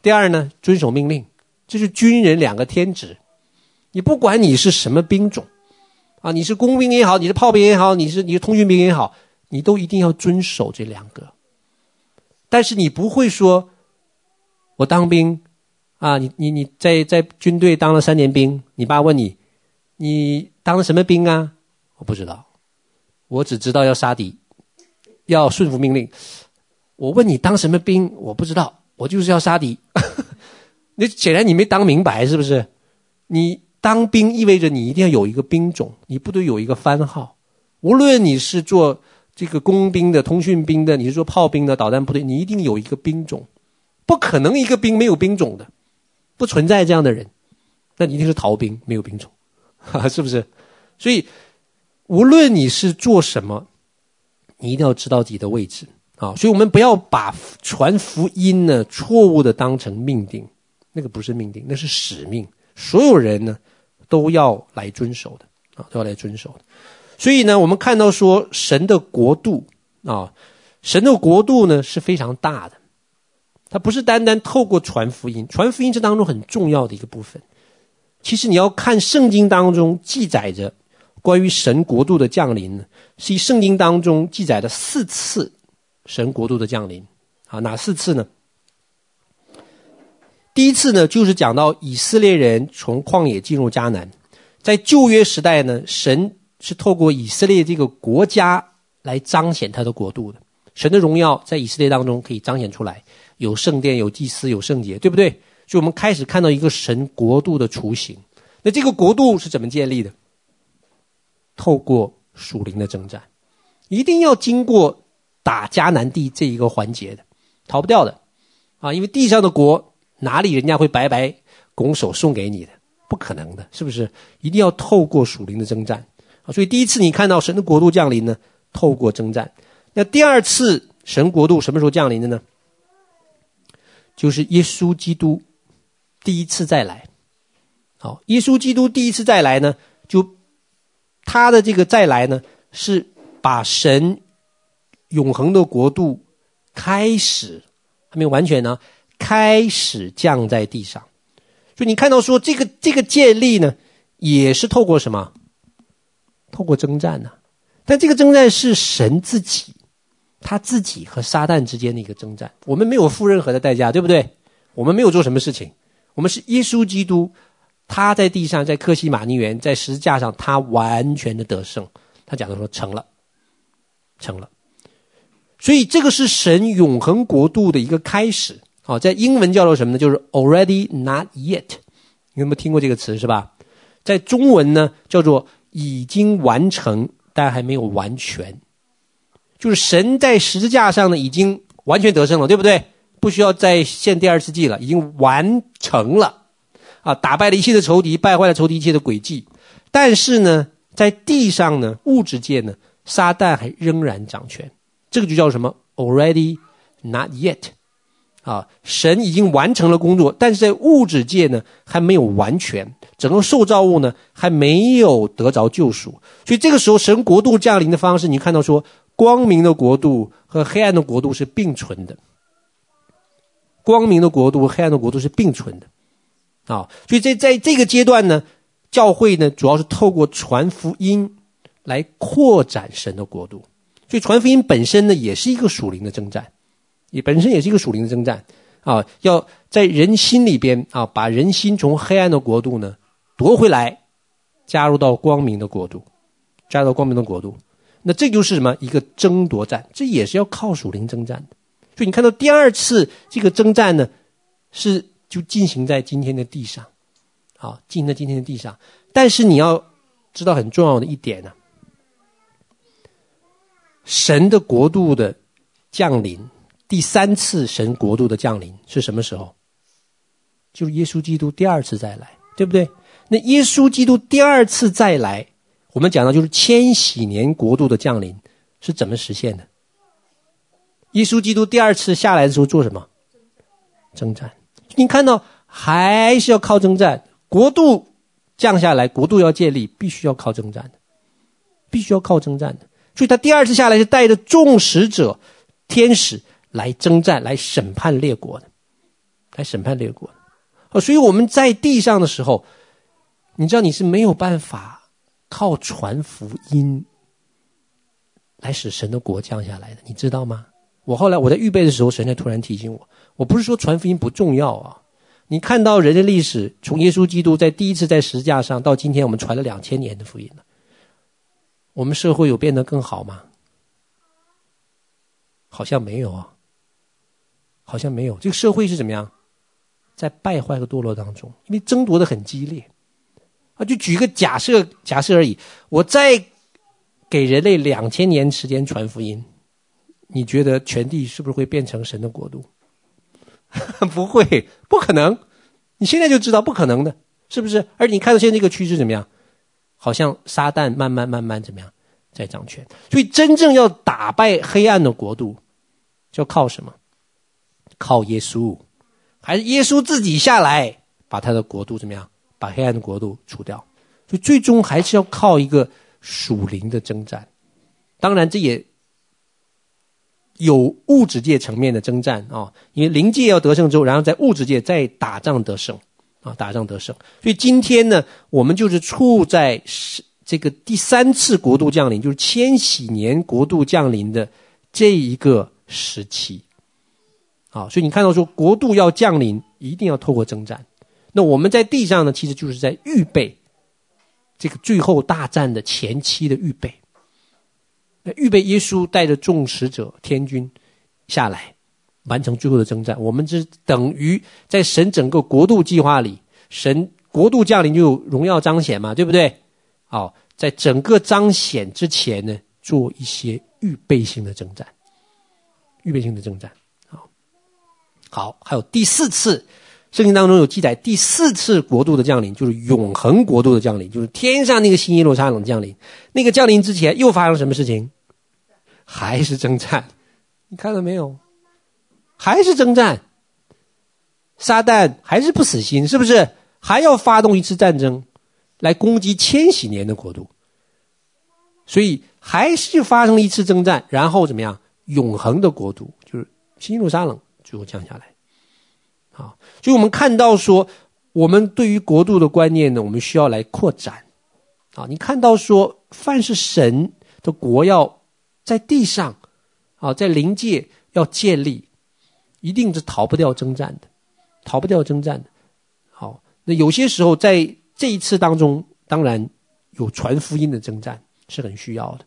第二呢，遵守命令，这是军人两个天职。你不管你是什么兵种，啊，你是工兵也好，你是炮兵也好，你是你是通讯兵也好，你都一定要遵守这两个。但是你不会说，我当兵，啊，你你你在在军队当了三年兵，你爸问你。你当了什么兵啊？我不知道，我只知道要杀敌，要顺服命令。我问你当什么兵？我不知道，我就是要杀敌。那显然你没当明白，是不是？你当兵意味着你一定要有一个兵种，你部队有一个番号。无论你是做这个工兵的、通讯兵的，你是做炮兵的、导弹部队，你一定有一个兵种。不可能一个兵没有兵种的，不存在这样的人。那你一定是逃兵，没有兵种。是不是？所以，无论你是做什么，你一定要知道自己的位置啊！所以我们不要把传福音呢错误的当成命定，那个不是命定，那是使命。所有人呢都要来遵守的啊，都要来遵守的。所以呢，我们看到说神的国度啊，神的国度呢是非常大的，它不是单单透过传福音，传福音是当中很重要的一个部分。其实你要看圣经当中记载着关于神国度的降临呢，是以圣经当中记载的四次神国度的降临啊，哪四次呢？第一次呢，就是讲到以色列人从旷野进入迦南，在旧约时代呢，神是透过以色列这个国家来彰显他的国度的，神的荣耀在以色列当中可以彰显出来，有圣殿，有祭司，有圣洁，对不对？所以我们开始看到一个神国度的雏形，那这个国度是怎么建立的？透过属灵的征战，一定要经过打迦南地这一个环节的，逃不掉的啊！因为地上的国哪里人家会白白拱手送给你的？不可能的，是不是？一定要透过属灵的征战啊！所以第一次你看到神的国度降临呢，透过征战。那第二次神国度什么时候降临的呢？就是耶稣基督。第一次再来，好，耶稣基督第一次再来呢，就他的这个再来呢，是把神永恒的国度开始还没有完全呢，开始降在地上。所以你看到说这个这个建立呢，也是透过什么？透过征战呢？但这个征战是神自己，他自己和撒旦之间的一个征战。我们没有付任何的代价，对不对？我们没有做什么事情。我们是耶稣基督，他在地上，在克西马尼园，在十字架上，他完全的得胜。他讲的说成了，成了。所以这个是神永恒国度的一个开始。好，在英文叫做什么呢？就是 already not yet。你有没有听过这个词是吧？在中文呢叫做已经完成，但还没有完全。就是神在十字架上呢已经完全得胜了，对不对？不需要再献第二次祭了，已经完成了，啊，打败了一切的仇敌，败坏了仇敌一切的诡计。但是呢，在地上呢，物质界呢，撒旦还仍然掌权，这个就叫什么？Already not yet，啊，神已经完成了工作，但是在物质界呢，还没有完全，整个受造物呢，还没有得着救赎，所以这个时候神国度降临的方式，你看到说，光明的国度和黑暗的国度是并存的，光明的国度和黑暗的国度是并存的，啊，所以在在这个阶段呢。教会呢，主要是透过传福音来扩展神的国度，所以传福音本身呢，也是一个属灵的征战，也本身也是一个属灵的征战啊，要在人心里边啊，把人心从黑暗的国度呢夺回来，加入到光明的国度，加入到光明的国度，那这就是什么？一个争夺战，这也是要靠属灵征战的。所以你看到第二次这个征战呢，是就进行在今天的地上。好，进行在今天的地上，但是你要知道很重要的一点呢、神的国度的降临，第三次神国度的降临是什么时候？就是耶稣基督第二次再来，对不对？那耶稣基督第二次再来，我们讲到就是千禧年国度的降临是怎么实现的？耶稣基督第二次下来的时候做什么？征战。你看到还是要靠征战。国度降下来，国度要建立，必须要靠征战的，必须要靠征战的。所以他第二次下来是带着众使者、天使来征战，来审判列国的，来审判列国的。哦，所以我们在地上的时候，你知道你是没有办法靠传福音来使神的国降下来的，你知道吗？我后来我在预备的时候，神才突然提醒我，我不是说传福音不重要啊。你看到人类历史，从耶稣基督在第一次在十字架上到今天，我们传了两千年的福音了。我们社会有变得更好吗？好像没有啊，好像没有。这个社会是怎么样？在败坏和堕落当中，因为争夺的很激烈。啊，就举个假设，假设而已。我再给人类两千年时间传福音，你觉得全地是不是会变成神的国度？不会，不可能！你现在就知道不可能的，是不是？而你看到现在这个趋势怎么样？好像撒旦慢慢慢慢怎么样在掌权。所以真正要打败黑暗的国度，就要靠什么？靠耶稣，还是耶稣自己下来把他的国度怎么样？把黑暗的国度除掉？所以最终还是要靠一个属灵的征战。当然，这也。有物质界层面的征战啊，因为灵界要得胜之后，然后在物质界再打仗得胜啊，打仗得胜。所以今天呢，我们就是处在是这个第三次国度降临，就是千禧年国度降临的这一个时期啊。所以你看到说国度要降临，一定要透过征战。那我们在地上呢，其实就是在预备这个最后大战的前期的预备。预备耶稣带着众使者天军下来，完成最后的征战。我们这等于在神整个国度计划里，神国度降临就有荣耀彰显嘛，对不对？好，在整个彰显之前呢，做一些预备性的征战，预备性的征战。好，好，还有第四次，圣经当中有记载，第四次国度的降临就是永恒国度的降临，就是天上那个新耶路撒冷降临。那个降临之前又发生什么事情？还是征战，你看到没有？还是征战，撒旦还是不死心，是不是？还要发动一次战争，来攻击千禧年的国度。所以还是发生了一次征战，然后怎么样？永恒的国度就是新耶路撒冷最后降下来。啊，所以我们看到说，我们对于国度的观念呢，我们需要来扩展。啊，你看到说，凡是神的国要。在地上，啊，在灵界要建立，一定是逃不掉征战的，逃不掉征战的。好，那有些时候在这一次当中，当然有传福音的征战是很需要的。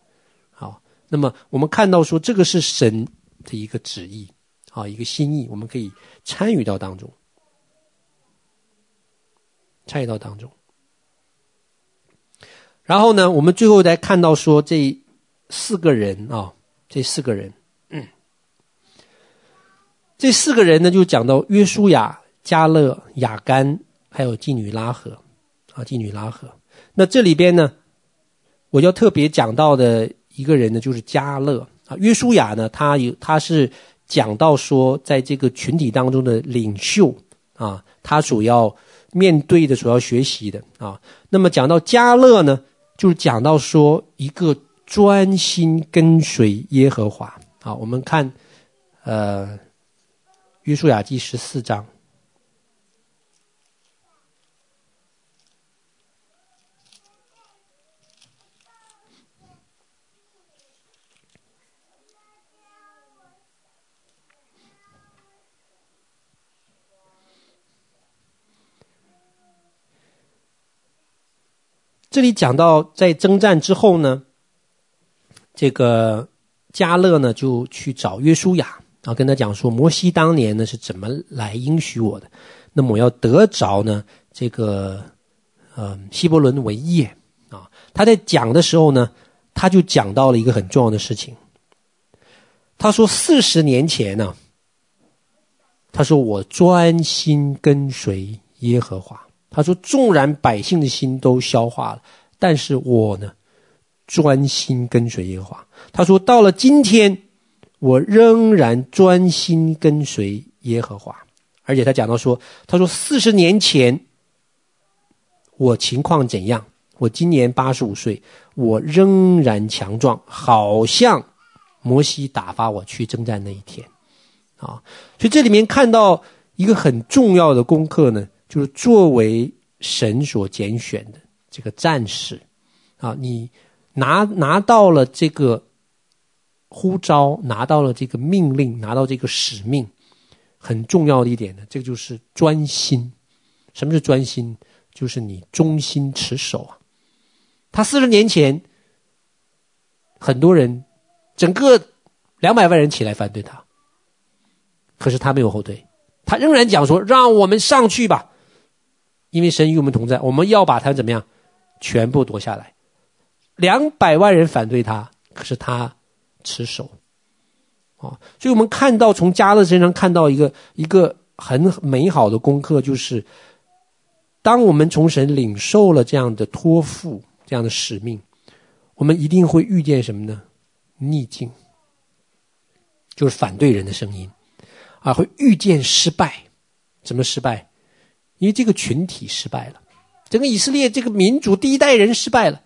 好，那么我们看到说，这个是神的一个旨意，啊，一个心意，我们可以参与到当中，参与到当中。然后呢，我们最后再看到说这。四个人啊、这四个人，这四个人呢，就讲到约书亚、加勒、雅干，还有妓女拉合啊，妓女拉合。那这里边呢，我要特别讲到的一个人呢，就是加勒啊。约书亚呢，他有他是讲到说，在这个群体当中的领袖啊，他所要面对的、所要学习的啊。那么讲到加勒呢，就是讲到说一个专心跟随耶和华。啊，我们看呃，约书亚记十四章。这里讲到，在征战之后呢，这个迦勒呢就去找约书亚，然后跟他讲说，摩西当年呢是怎么来应许我的，那么我要得着呢这个，呃，希伯伦为业啊。他在讲的时候呢，他就讲到了一个很重要的事情。他说四十年前呢，他说我专心跟随耶和华。他说：“纵然百姓的心都消化了，但是我呢，专心跟随耶和华。”他说：“到了今天，我仍然专心跟随耶和华。”而且他讲到说：“他说四十年前，我情况怎样？我今年八十五岁，我仍然强壮，好像摩西打发我去征战那一天。”啊，所以这里面看到一个很重要的功课呢。就是作为神所拣选的这个战士，啊，你拿拿到了这个呼召，拿到了这个命令，拿到这个使命，很重要的一点呢，这个就是专心。什么是专心？就是你忠心持守啊。他四十年前，很多人，整个两百万人起来反对他，可是他没有后退，他仍然讲说：“让我们上去吧。”因为神与我们同在，我们要把他怎么样，全部夺下来。两百万人反对他，可是他持守。啊，所以我们看到从加勒身上看到一个一个很美好的功课，就是当我们从神领受了这样的托付、这样的使命，我们一定会遇见什么呢？逆境，就是反对人的声音，啊，会遇见失败。怎么失败？因为这个群体失败了，整个以色列这个民族第一代人失败了，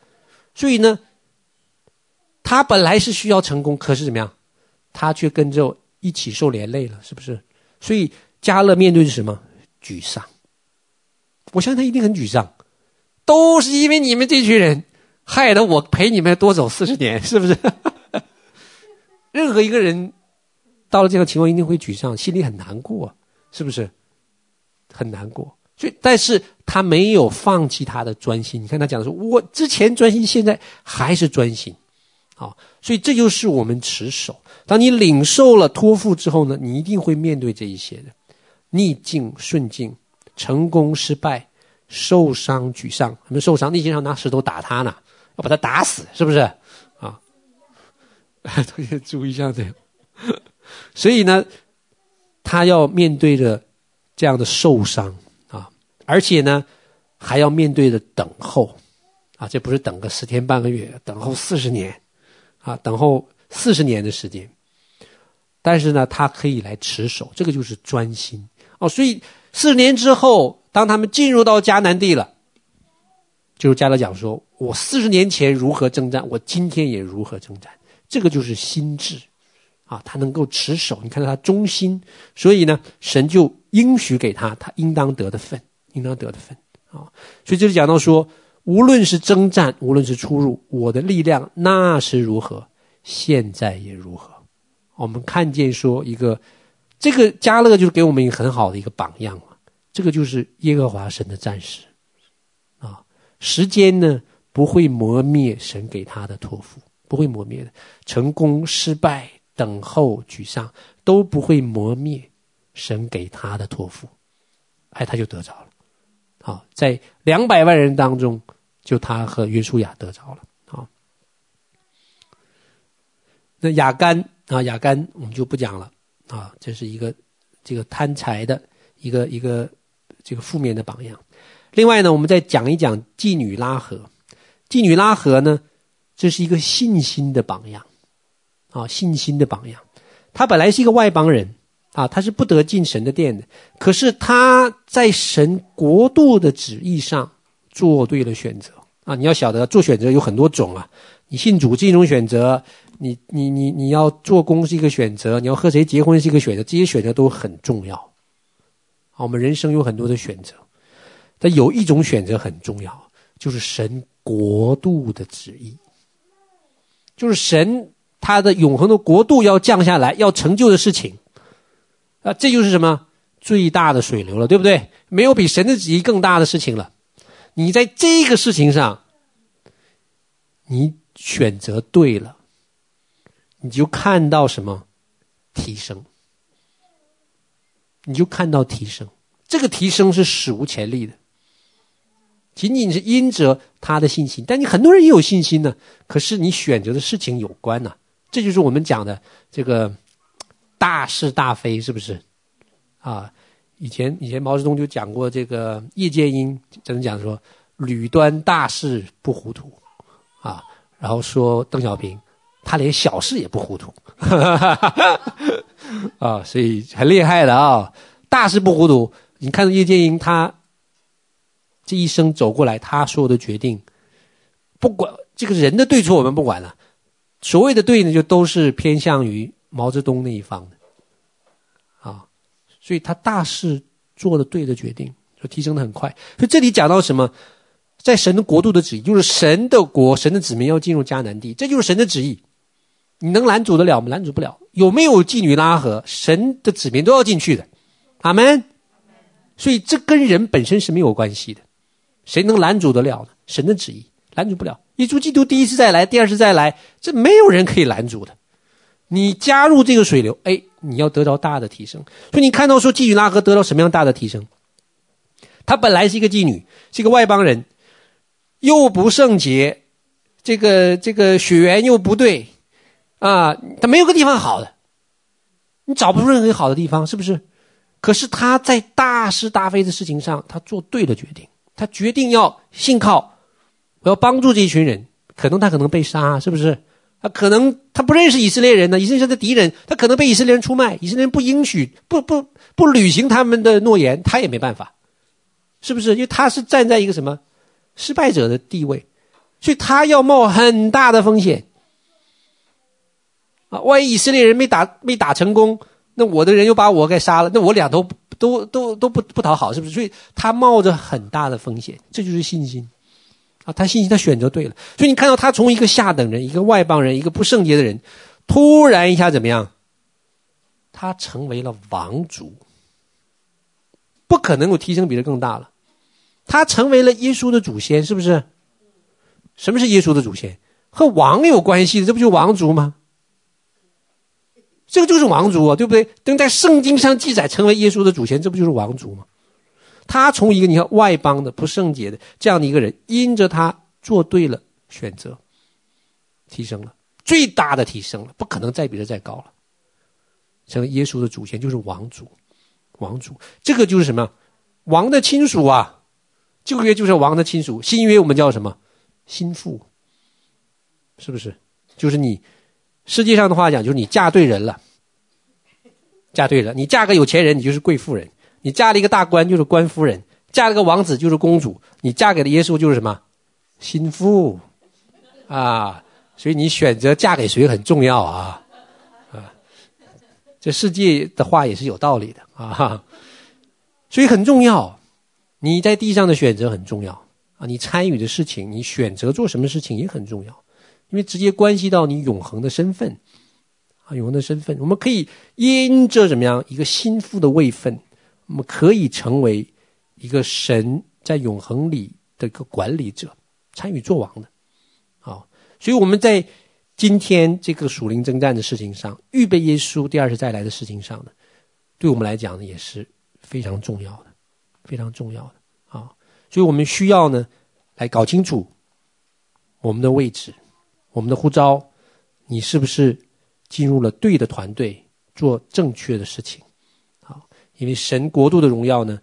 所以呢，他本来是需要成功，可是怎么样，他却跟着一起受连累了，是不是？所以加勒面对是什么？沮丧。我相信他一定很沮丧，都是因为你们这群人害得我陪你们多走四十年，是不是？任何一个人到了这个情况，一定会沮丧，心里很难过，是不是？很难过。所以，但是他没有放弃他的专心。你看他讲的说，我之前专心，现在还是专心。好，所以这就是我们持守。当你领受了托付之后呢，你一定会面对这一些的逆境、顺境、成功、失败、受伤、沮丧。我们受伤，逆境上拿石头打他呢，要把他打死，是不是？啊，同 学注意一下这个。所以呢，他要面对着这样的受伤。而且呢，还要面对着等候，啊，这不是等个十天半个月，等候四十年，啊，等候四十年的时间。但是呢，他可以来持守，这个就是专心哦。所以四十年之后，当他们进入到迦南地了，就是加勒讲说：“我四十年前如何征战，我今天也如何征战。”这个就是心智，啊，他能够持守。你看到他忠心，所以呢，神就应许给他他应当得的份。应当得的分啊，所以这里讲到说，无论是征战，无论是出入，我的力量那是如何，现在也如何。我们看见说一个，这个加勒就是给我们一个很好的一个榜样嘛。这个就是耶和华神的战士啊，时间呢不会磨灭神给他的托付，不会磨灭的，成功失败、等候沮丧都不会磨灭神给他的托付，哎，他就得着了。啊，在两百万人当中，就他和约书亚得着了。啊，那亚干啊，亚干我们就不讲了。啊，这是一个这个贪财的一个一个这个负面的榜样。另外呢，我们再讲一讲妓女拉合。妓女拉合呢，这是一个信心的榜样，啊，信心的榜样。他本来是一个外邦人，啊，他是不得进神的殿的。可是他在神国度的旨意上做对了选择，啊，你要晓得做选择有很多种啊。你信主是一种选择，你你你你要做工是一个选择，你要和谁结婚是一个选择，这些选择都很重要。啊，我们人生有很多的选择，但有一种选择很重要，就是神国度的旨意。就是神他的永恒的国度要降下来，要成就的事情，啊，这就是什么最大的水流了，对不对？没有比神的旨意更大的事情了。你在这个事情上，你选择对了，你就看到什么提升，你就看到提升。这个提升是史无前例的。仅仅是因着他的信心，但你很多人也有信心呢。可是你选择的事情有关呢，这就是我们讲的这个大是大非，是不是？啊，以前以前毛泽东就讲过这个叶剑英怎么讲说，屡端大事不糊涂，啊，然后说邓小平他连小事也不糊涂，啊，所以很厉害的啊，大事不糊涂。你看叶剑英他。这一生走过来，他所有的决定，不管这个人的对错，我们不管了。所谓的对呢，就都是偏向于毛泽东那一方的，啊，所以他大事做了对的决定，就提升的很快。所以这里讲到什么，在神的国度的旨意，就是神的国，神的子民要进入迦南地，这就是神的旨意。你能拦阻得了吗？拦阻不了。有没有妓女拉合，神的子民都要进去的。阿门。所以这跟人本身是没有关系的。谁能拦阻得了呢？神的旨意拦阻不了。耶稣基督第一次再来，第二次再来，这没有人可以拦阻的。你加入这个水流，哎，你要得到大的提升。所以你看到说妓女拉合得到什么样大的提升？她本来是一个妓女，是一个外邦人，又不圣洁，这个这个血缘又不对，啊，她没有个地方好的，你找不出任何好的地方，是不是？可是她在大是大非的事情上，她做对了决定。他决定要信靠，我要帮助这一群人。可能他可能被杀，是不是？他可能他不认识以色列人呢，以色列人的敌人，他可能被以色列人出卖。以色列人不应许，不不不履行他们的诺言，他也没办法，是不是？因为他是站在一个什么失败者的地位，所以他要冒很大的风险。啊，万一以色列人没打没打成功，那我的人又把我给杀了，那我俩都。都都都不不讨好，是不是？所以他冒着很大的风险，这就是信心啊！他信心，他选择对了。所以你看到他从一个下等人、一个外邦人、一个不圣洁的人，突然一下怎么样？他成为了王族，不可能有提升比这更大了。他成为了耶稣的祖先，是不是？什么是耶稣的祖先？和王有关系的，这不就王族吗？这个就是王族啊，对不对？等在圣经上记载成为耶稣的祖先，这不就是王族吗？他从一个你看外邦的不圣洁的这样的一个人，因着他做对了选择，提升了最大的提升了，不可能再比这再高了。成为耶稣的祖先就是王族，王族这个就是什么？王的亲属啊，旧约就是王的亲属，新约我们叫什么？心腹，是不是？就是你。世界上的话讲，就是你嫁对人了，嫁对了。你嫁个有钱人，你就是贵妇人；你嫁了一个大官，就是官夫人；嫁了个王子，就是公主；你嫁给了耶稣，就是什么？心腹啊！所以你选择嫁给谁很重要啊！啊，这世界的话也是有道理的啊，所以很重要。你在地上的选择很重要啊，你参与的事情，你选择做什么事情也很重要。因为直接关系到你永恒的身份，啊，永恒的身份，我们可以因着怎么样一个心腹的位分，我们可以成为一个神在永恒里的一个管理者，参与作王的，好，所以我们在今天这个属灵征战的事情上，预备耶稣第二次再来的事情上呢，对我们来讲呢也是非常重要的，非常重要的啊，所以我们需要呢来搞清楚我们的位置。我们的呼召，你是不是进入了对的团队，做正确的事情？因为神国度的荣耀呢，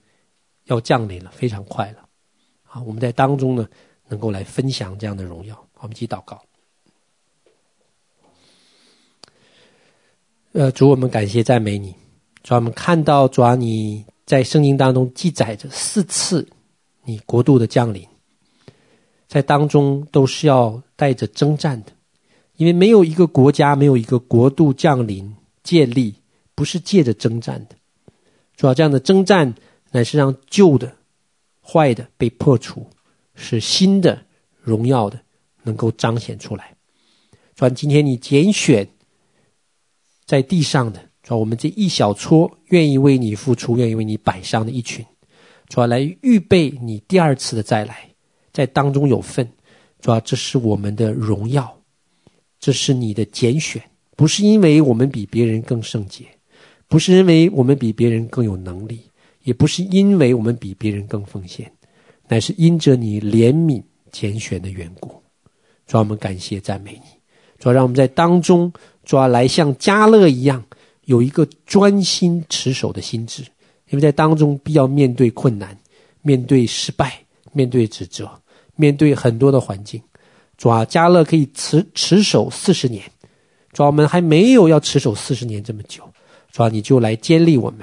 要降临了，非常快了。啊，我们在当中呢，能够来分享这样的荣耀。我们一起祷告。呃，主，我们感谢赞美你，主，我们看到主啊，你在圣经当中记载着四次你国度的降临，在当中都是要带着征战的，因为没有一个国家，没有一个国度降临建立，不是借着征战的。主要这样的征战，乃是让旧的、坏的被破除，使新的、荣耀的能够彰显出来。主要，今天你拣选在地上的。主要，我们这一小撮愿意为你付出、愿意为你摆上的一群，主要来预备你第二次的再来，在当中有份。主要这是我们的荣耀，这是你的拣选，不是因为我们比别人更圣洁，不是因为我们比别人更有能力，也不是因为我们比别人更奉献，乃是因着你怜悯拣选的缘故。主我们感谢赞美你，主要让我们在当中，主要来像迦勒一样。有一个专心持守的心志，因为在当中必要面对困难，面对失败，面对指责，面对很多的环境。主啊，迦勒可以持持守四十年，主啊，我们还没有要持守四十年这么久。主啊，你就来坚立我们，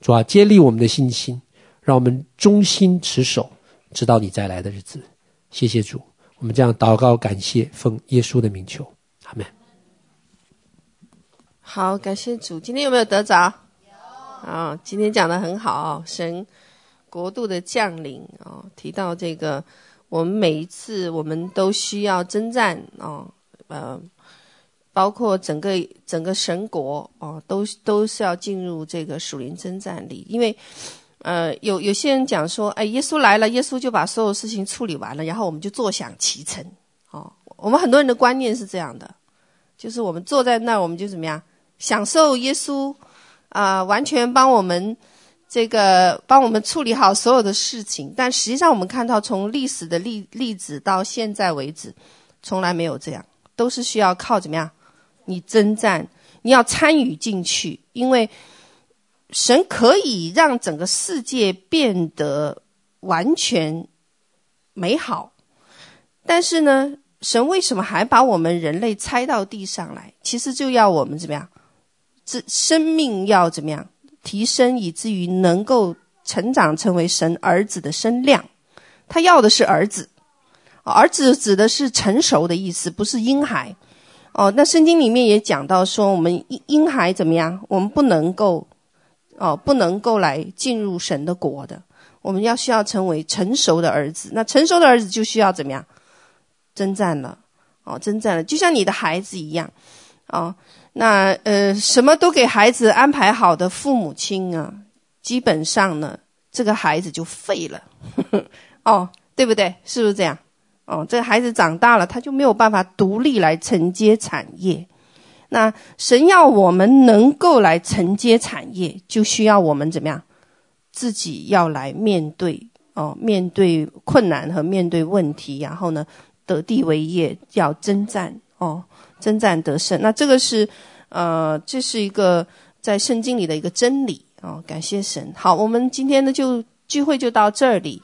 主啊，坚立我们的信心，让我们忠心持守，直到你再来的日子。谢谢主，我们这样祷告感谢，奉耶稣的名求，阿门。好，感谢主。今天有没有得着？啊，今天讲的很好，神国度的降临哦，提到这个，我们每一次我们都需要征战哦，呃，包括整个整个神国哦，都都是要进入这个属灵征战里。因为呃，有有些人讲说，哎，耶稣来了，耶稣就把所有事情处理完了，然后我们就坐享其成。哦，我们很多人的观念是这样的，就是我们坐在那儿，我们就怎么样？享受耶稣啊、完全帮我们这个帮我们处理好所有的事情。但实际上，我们看到从历史的例例子到现在为止，从来没有这样，都是需要靠怎么样？你征战，你要参与进去，因为神可以让整个世界变得完全美好，但是呢，神为什么还把我们人类拆到地上来？其实就要我们怎么样？这生命要怎么样提升，以至于能够成长成为神儿子的身量？他要的是儿子，儿子指的是成熟的意思，不是婴孩。哦，那圣经里面也讲到说，我们婴婴孩怎么样？我们不能够，哦，不能够来进入神的国的。我们要需要成为成熟的儿子。那成熟的儿子就需要怎么样？征战了，哦，征战了，就像你的孩子一样，哦。那呃，什么都给孩子安排好的父母亲啊，基本上呢，这个孩子就废了，呵 呵哦，对不对？是不是这样？哦，这孩子长大了，他就没有办法独立来承接产业。那神要我们能够来承接产业，就需要我们怎么样？自己要来面对哦，面对困难和面对问题，然后呢，得地为业，要征战哦。征战得胜，那这个是，呃，这是一个在圣经里的一个真理、哦！感谢神。好，我们今天呢就聚会就到这里。